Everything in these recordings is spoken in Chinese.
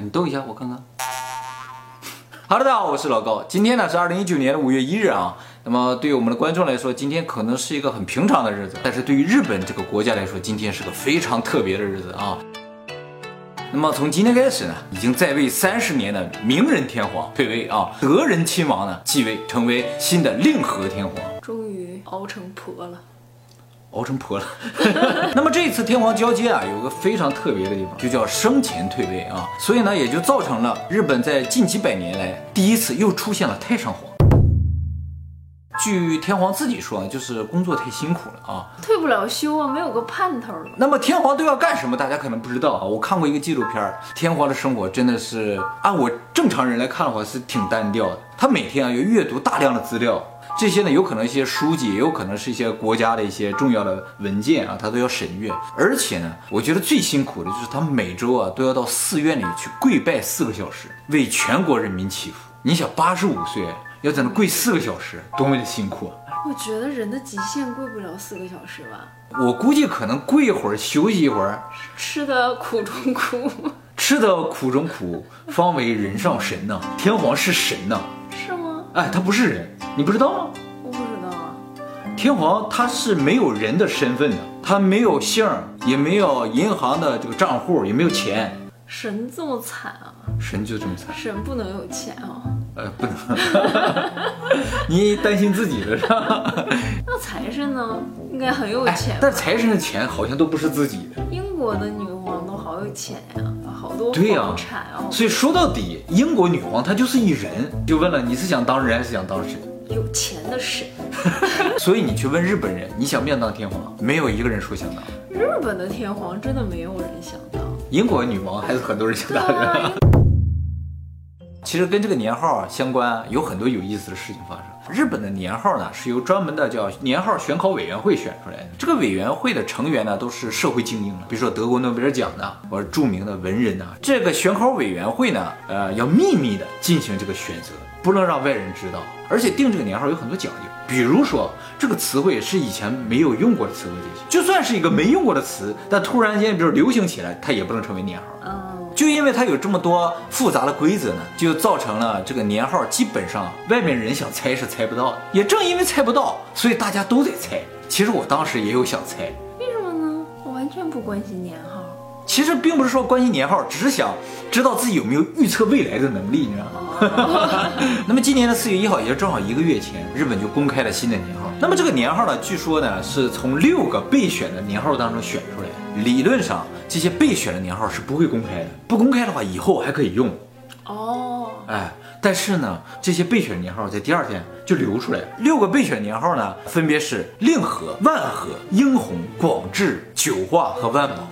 你动一下我看看。Hello，大家好，我是老高。今天呢是二零一九年的五月一日啊。那么对于我们的观众来说，今天可能是一个很平常的日子，但是对于日本这个国家来说，今天是个非常特别的日子啊。那么从今天开始呢，已经在位三十年的明仁天皇退位啊，德仁亲王呢继位，成为新的令和天皇。终于熬成婆了。熬成婆了。那么这次天皇交接啊，有个非常特别的地方，就叫生前退位啊，所以呢，也就造成了日本在近几百年来第一次又出现了太上皇。据天皇自己说，就是工作太辛苦了啊，退不了休啊，没有个盼头了。那么天皇都要干什么？大家可能不知道啊。我看过一个纪录片，天皇的生活真的是按我正常人来看的话是挺单调的。他每天啊要阅读大量的资料。这些呢，有可能一些书籍，也有可能是一些国家的一些重要的文件啊，他都要审阅。而且呢，我觉得最辛苦的就是他每周啊都要到寺院里去跪拜四个小时，为全国人民祈福。你想，八十五岁要在那跪四个小时，多么的辛苦啊！我觉得人的极限跪不了四个小时吧。我估计可能跪一会儿，休息一会儿。吃的苦中苦，吃的苦中苦，方为人上神呐。天皇是神呐。是吗？哎，他不是人。你不知道吗？我不知道啊。天皇他是没有人的身份的，他没有姓，也没有银行的这个账户，也没有钱。神这么惨啊？神就这么惨？神不能有钱啊？呃，不能。你担心自己的是吧？那财神呢？应该很有钱。但财神的钱好像都不是自己的。英国的女王都好有钱呀，好多房产啊。所以说到底，英国女皇她就是一人。就问了，你是想当人还是想当神？有钱的神，所以你去问日本人，你想不想当天皇？没有一个人说想当。日本的天皇真的没有人想当。英国女王还是很多人想当的。其实跟这个年号啊相关，有很多有意思的事情发生。日本的年号呢，是由专门的叫年号选考委员会选出来的。这个委员会的成员呢，都是社会精英比如说得过诺贝尔奖的，或者著名的文人呐。这个选考委员会呢，呃，要秘密的进行这个选择，不能让外人知道。而且定这个年号有很多讲究，比如说这个词汇是以前没有用过的词汇，这些就算是一个没用过的词，但突然间比如流行起来，它也不能成为年号。就因为它有这么多复杂的规则呢，就造成了这个年号基本上外面人想猜是猜不到的。也正因为猜不到，所以大家都在猜。其实我当时也有想猜，为什么呢？我完全不关心年号。其实并不是说关心年号，只是想知道自己有没有预测未来的能力，你知道吗？那么今年的四月一号，也就正好一个月前，日本就公开了新的年号。那么这个年号呢，据说呢是从六个备选的年号当中选出来。理论上。这些备选的年号是不会公开的，不公开的话，以后还可以用。哦，哎，但是呢，这些备选年号在第二天就流出来了。六个备选年号呢，分别是令和、万和、英弘、广治、九化和万宝。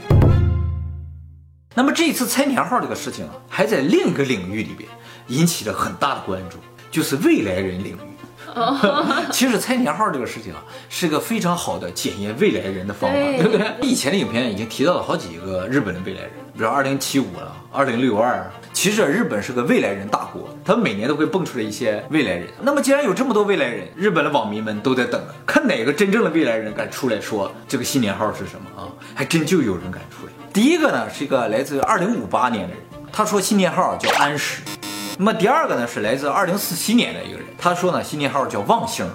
那么这一次猜年号这个事情啊，还在另一个领域里边引起了很大的关注，就是未来人领域。其实猜年号这个事情啊，是个非常好的检验未来人的方法，对不对？以前的影片已经提到了好几个日本的未来人，比如二零七五了，二零六二。其实日本是个未来人大国，他们每年都会蹦出来一些未来人。那么既然有这么多未来人，日本的网民们都在等，看哪个真正的未来人敢出来说这个新年号是什么啊？还真就有人敢出来。第一个呢，是一个来自二零五八年的人，他说新年号叫安史。那么第二个呢，是来自二零四七年的一个人，他说呢，新年号叫望星。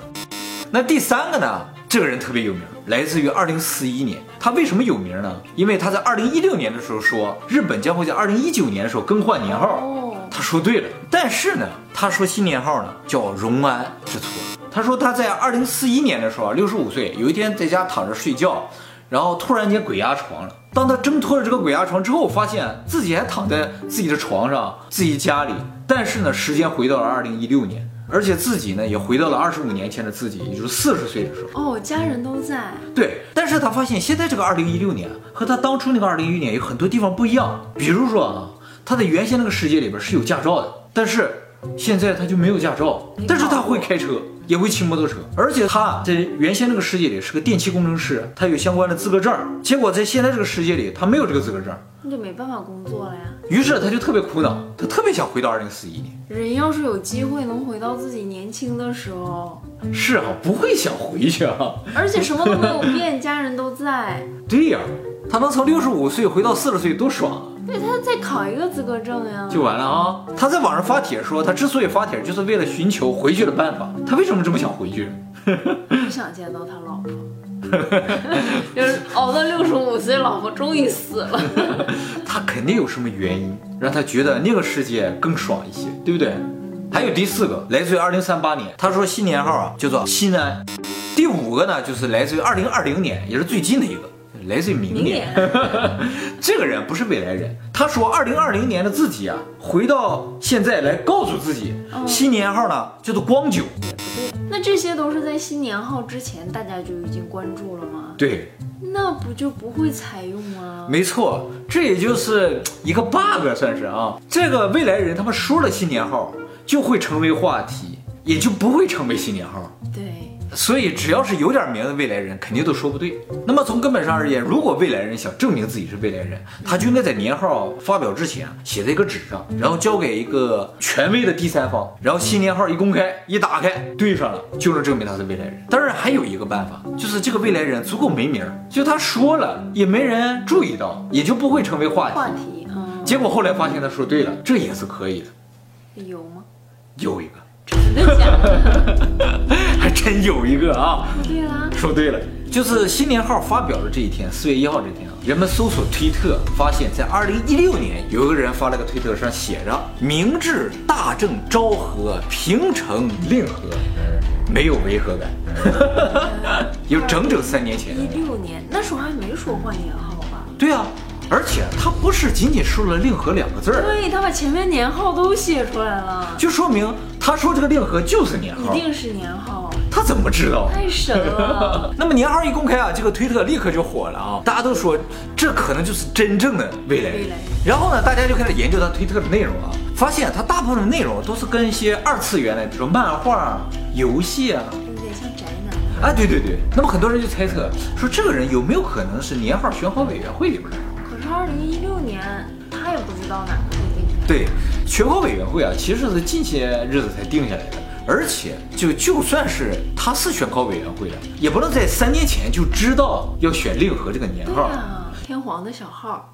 那第三个呢，这个人特别有名，来自于二零四一年。他为什么有名呢？因为他在二零一六年的时候说，日本将会在二零一九年的时候更换年号。哦，他说对了。但是呢，他说新年号呢叫荣安之错。他说他在二零四一年的时候，六十五岁，有一天在家躺着睡觉。然后突然间鬼压床了。当他挣脱了这个鬼压床之后，发现自己还躺在自己的床上，自己家里。但是呢，时间回到了二零一六年，而且自己呢也回到了二十五年前的自己，也就是四十岁的时候。哦，家人都在。对，但是他发现现在这个二零一六年和他当初那个二零一六年有很多地方不一样。比如说啊，他在原先那个世界里边是有驾照的，但是现在他就没有驾照，但是他会开车。也会骑摩托车，而且他在原先那个世界里是个电气工程师，他有相关的资格证。结果在现在这个世界里，他没有这个资格证，那就没办法工作了呀。于是他就特别苦恼，他特别想回到二零四一年。人要是有机会能回到自己年轻的时候，是啊，不会想回去啊。而且什么都没有变，家人都在。对呀，他能从六十五岁回到四十岁，多爽啊！对他再考一个资格证呀，就完了啊！他在网上发帖说，他之所以发帖，就是为了寻求回去的办法。他为什么这么想回去？不想见到他老婆，就是熬到六十五岁，老婆终于死了。他肯定有什么原因，让他觉得那个世界更爽一些，对不对？还有第四个，来自于二零三八年，他说新年号啊叫做新安。第五个呢，就是来自于二零二零年，也是最近的一个。来自于明年，这个人不是未来人。他说，二零二零年的自己啊，回到现在来告诉自己，新年号呢叫做光九。也不对，那这些都是在新年号之前大家就已经关注了吗？对，那不就不会采用吗？没错，这也就是一个 bug，算是啊。这个未来人他们说了新年号，就会成为话题，也就不会成为新年号。对。所以，只要是有点名的未来人，肯定都说不对。那么从根本上而言，如果未来人想证明自己是未来人，他就应该在年号发表之前写在一个纸上，然后交给一个权威的第三方，然后新年号一公开一打开对上了，就能证明他是未来人。当然还有一个办法，就是这个未来人足够没名，就他说了也没人注意到，也就不会成为话题。话题，嗯。结果后来发现他说对了，这也是可以的。有吗？有一个。真的假的？有一个啊！说对了，说对了，就是新年号发表的这一天，四月一号这天啊，人们搜索推特，发现，在二零一六年，有个人发了个推特，上写着“明治、大正、昭和、平成、令和”，没有违和感，有整整三年前。一六年那时候还没说换年号吧？对啊。而且他不是仅仅说了“令和”两个字儿，对他把前面年号都写出来了，就说明他说这个“令和”就是年号，一定是年号。他怎么知道？太神了。那么年号一公开啊，这个推特立刻就火了啊，大家都说这可能就是真正的未来。未来。然后呢，大家就开始研究他推特的内容啊，发现他大部分的内容都是跟一些二次元的，比如说漫画、游戏啊，有点像宅男。啊，对对对。那么很多人就猜测说，这个人有没有可能是年号选好委员会里边的？可是二零一六年，他也不知道哪个会定。对，选好委员会啊，其实是近些日子才定下来的。而且，就就算是他是选考委员会的，也不能在三年前就知道要选令和这个年号。天皇的小号。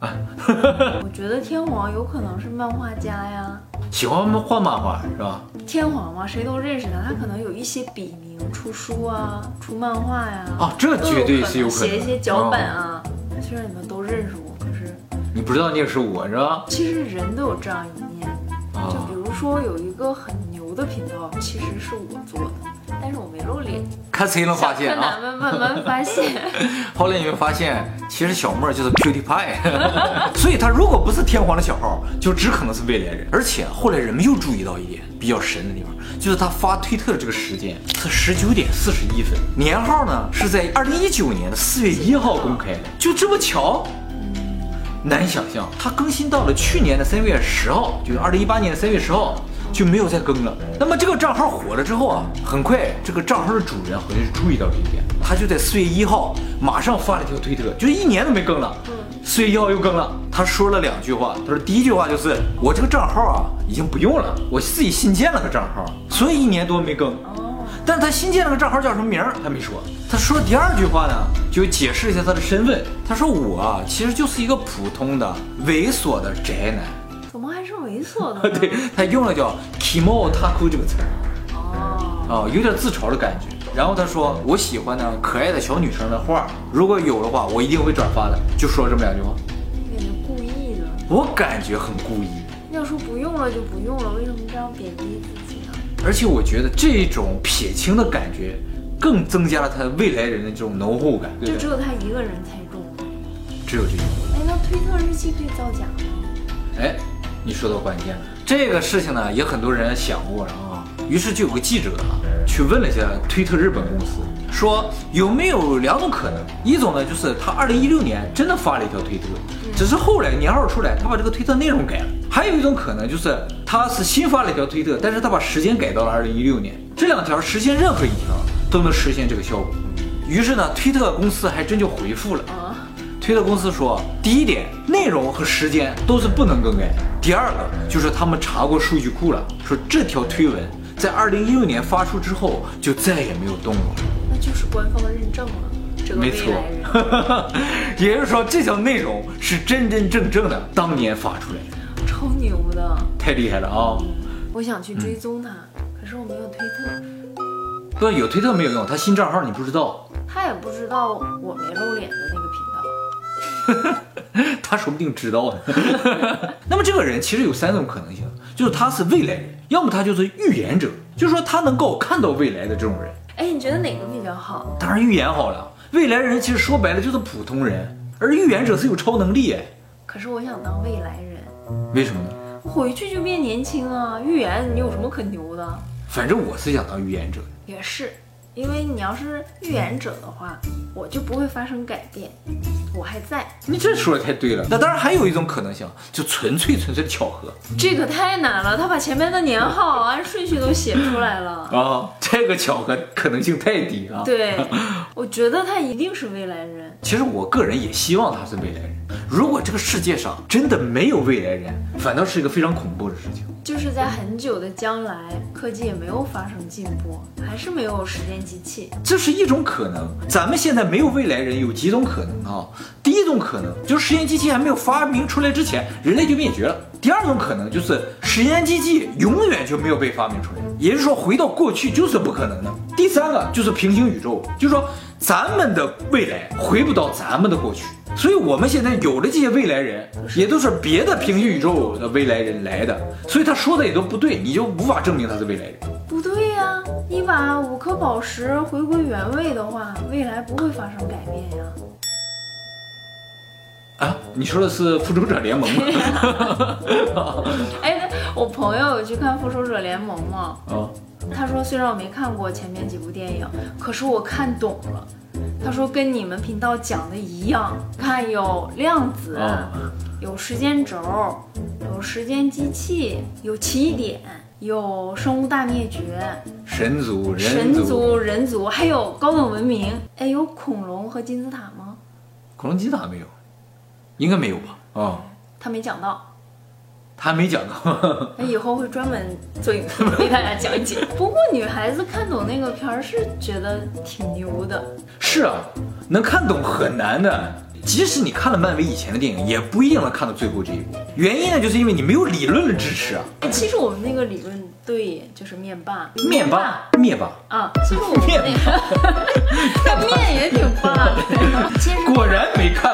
啊，我觉得天皇有可能是漫画家呀，喜欢画漫画是吧？天皇嘛，谁都认识他，他可能有一些笔名，出书啊，出漫画呀。啊，这绝对是有可能。写一些脚本啊。虽然你们都认识我，可是你不知道你是我是吧？其实人都有这样一面，就比如说有一个很牛的频道，其实是我做的，但是我没露脸，看谁能发现啊？慢慢慢慢发现。后来你会发现，其实小莫就是 Q T Pie，所以他如果不是天皇的小号，就只可能是未来人。而且后来人们又注意到一点比较神的地方，就是他发推特的这个时间是十九点四十一分，年号呢是在二零一九年的四月一号公开的，就这么巧。难以想象，他更新到了去年的三月十号，就是二零一八年的三月十号就没有再更了。那么这个账号火了之后啊，很快这个账号的主人好像是注意到这一点，他就在四月一号马上发了一条推特，就一年都没更了。四月一号又更了，他说了两句话，他说第一句话就是我这个账号啊已经不用了，我自己新建了个账号，所以一年多没更。但他新建了个账号叫什么名儿，他没说。他说第二句话呢，就解释一下他的身份。他说我啊，其实就是一个普通的猥琐的宅男。怎么还是猥 琐的？对他用了叫 “kimo taku” 这个词儿。哦，哦有点自嘲的感觉。然后他说我喜欢呢可爱的小女生的画，如果有的话，我一定会转发的。就说了这么两句话。感觉故意的。我感觉很故意。要说不用了就不用了，为什么这样贬低自己呢？而且我觉得这种撇清的感觉，更增加了他未来人的这种浓厚感。就只有他一个人才中，只有这一个。哎，那推特日期可以造假吗？哎，你说到关键了。这个事情呢，也很多人想过啊。于是就有个记者啊，去问了一下推特日本公司，说有没有两种可能？一种呢，就是他二零一六年真的发了一条推特，只是后来年号出来，他把这个推特内容改了。还有一种可能就是。他是新发了一条推特，但是他把时间改到了二零一六年。这两条实现任何一条都能实现这个效果。于是呢，推特公司还真就回复了。推特公司说，第一点，内容和时间都是不能更改。第二个就是他们查过数据库了，说这条推文在二零一六年发出之后就再也没有动过。那就是官方认证了。这个没错 也就是说这条内容是真真正正的当年发出来的，超牛的。太厉害了啊！我想去追踪他，可是我没有推特，不，有推特没有用，他新账号你不知道，他也不知道我没露脸的那个频道。他说不定知道呢。那么这个人其实有三种可能性，就是他是未来人，要么他就是预言者，就是说他能够看到未来的这种人。哎，你觉得哪个比较好？当然预言好了，未来人其实说白了就是普通人，而预言者是有超能力哎，可是我想当未来人，为什么呢？回去就变年轻啊！预言你有什么可牛的？反正我是想当预言者。也是，因为你要是预言者的话，我就不会发生改变，我还在。你这说的太对了。那当然还有一种可能性，就纯粹纯粹的巧合这可太难了，他把前面的年号按顺序都写出来了。啊，这个巧合可能性太低了。对，我觉得他一定是未来人。其实我个人也希望他是未来人。如果这个世界上真的没有未来人，反倒是一个非常恐怖的事情。就是在很久的将来，科技也没有发生进步，还是没有时间机器。这是一种可能。咱们现在没有未来人，有几种可能啊？第一种可能就是实验机器还没有发明出来之前，人类就灭绝了。第二种可能就是实验机器永远就没有被发明出来，也就是说回到过去就是不可能的。第三个就是平行宇宙，就是说咱们的未来回不到咱们的过去，所以我们现在有的这些未来人也都是别的平行宇宙的未来人来的，所以他说的也都不对，你就无法证明他是未来人。不对呀、你把五颗宝石回归原位的话，未来不会发生改变呀。啊，你说的是复仇者联盟吗？哎，我朋友有去看《复仇者联盟》嘛，啊，他说虽然我没看过前面几部电影，可是我看懂了。他说跟你们频道讲的一样，看有量子，啊有时间轴，有时间机器，有起点，有生物大灭绝，神族、人神族、人族，还有高等文明。哎，有恐龙和金字塔吗？恐龙金字塔没有，应该没有吧？啊、他没讲到。他还没讲到。那以后会专门做影片给大家讲解。不过女孩子看懂那个片儿是觉得挺牛的，是啊，能看懂很难的。即使你看了漫威以前的电影，也不一定能看到最后这一步。原因呢，就是因为你没有理论的支持啊。其实我们那个理论对，就是面霸，面霸，灭霸，啊，其实我们面那个那 面也挺霸的。果然没看过。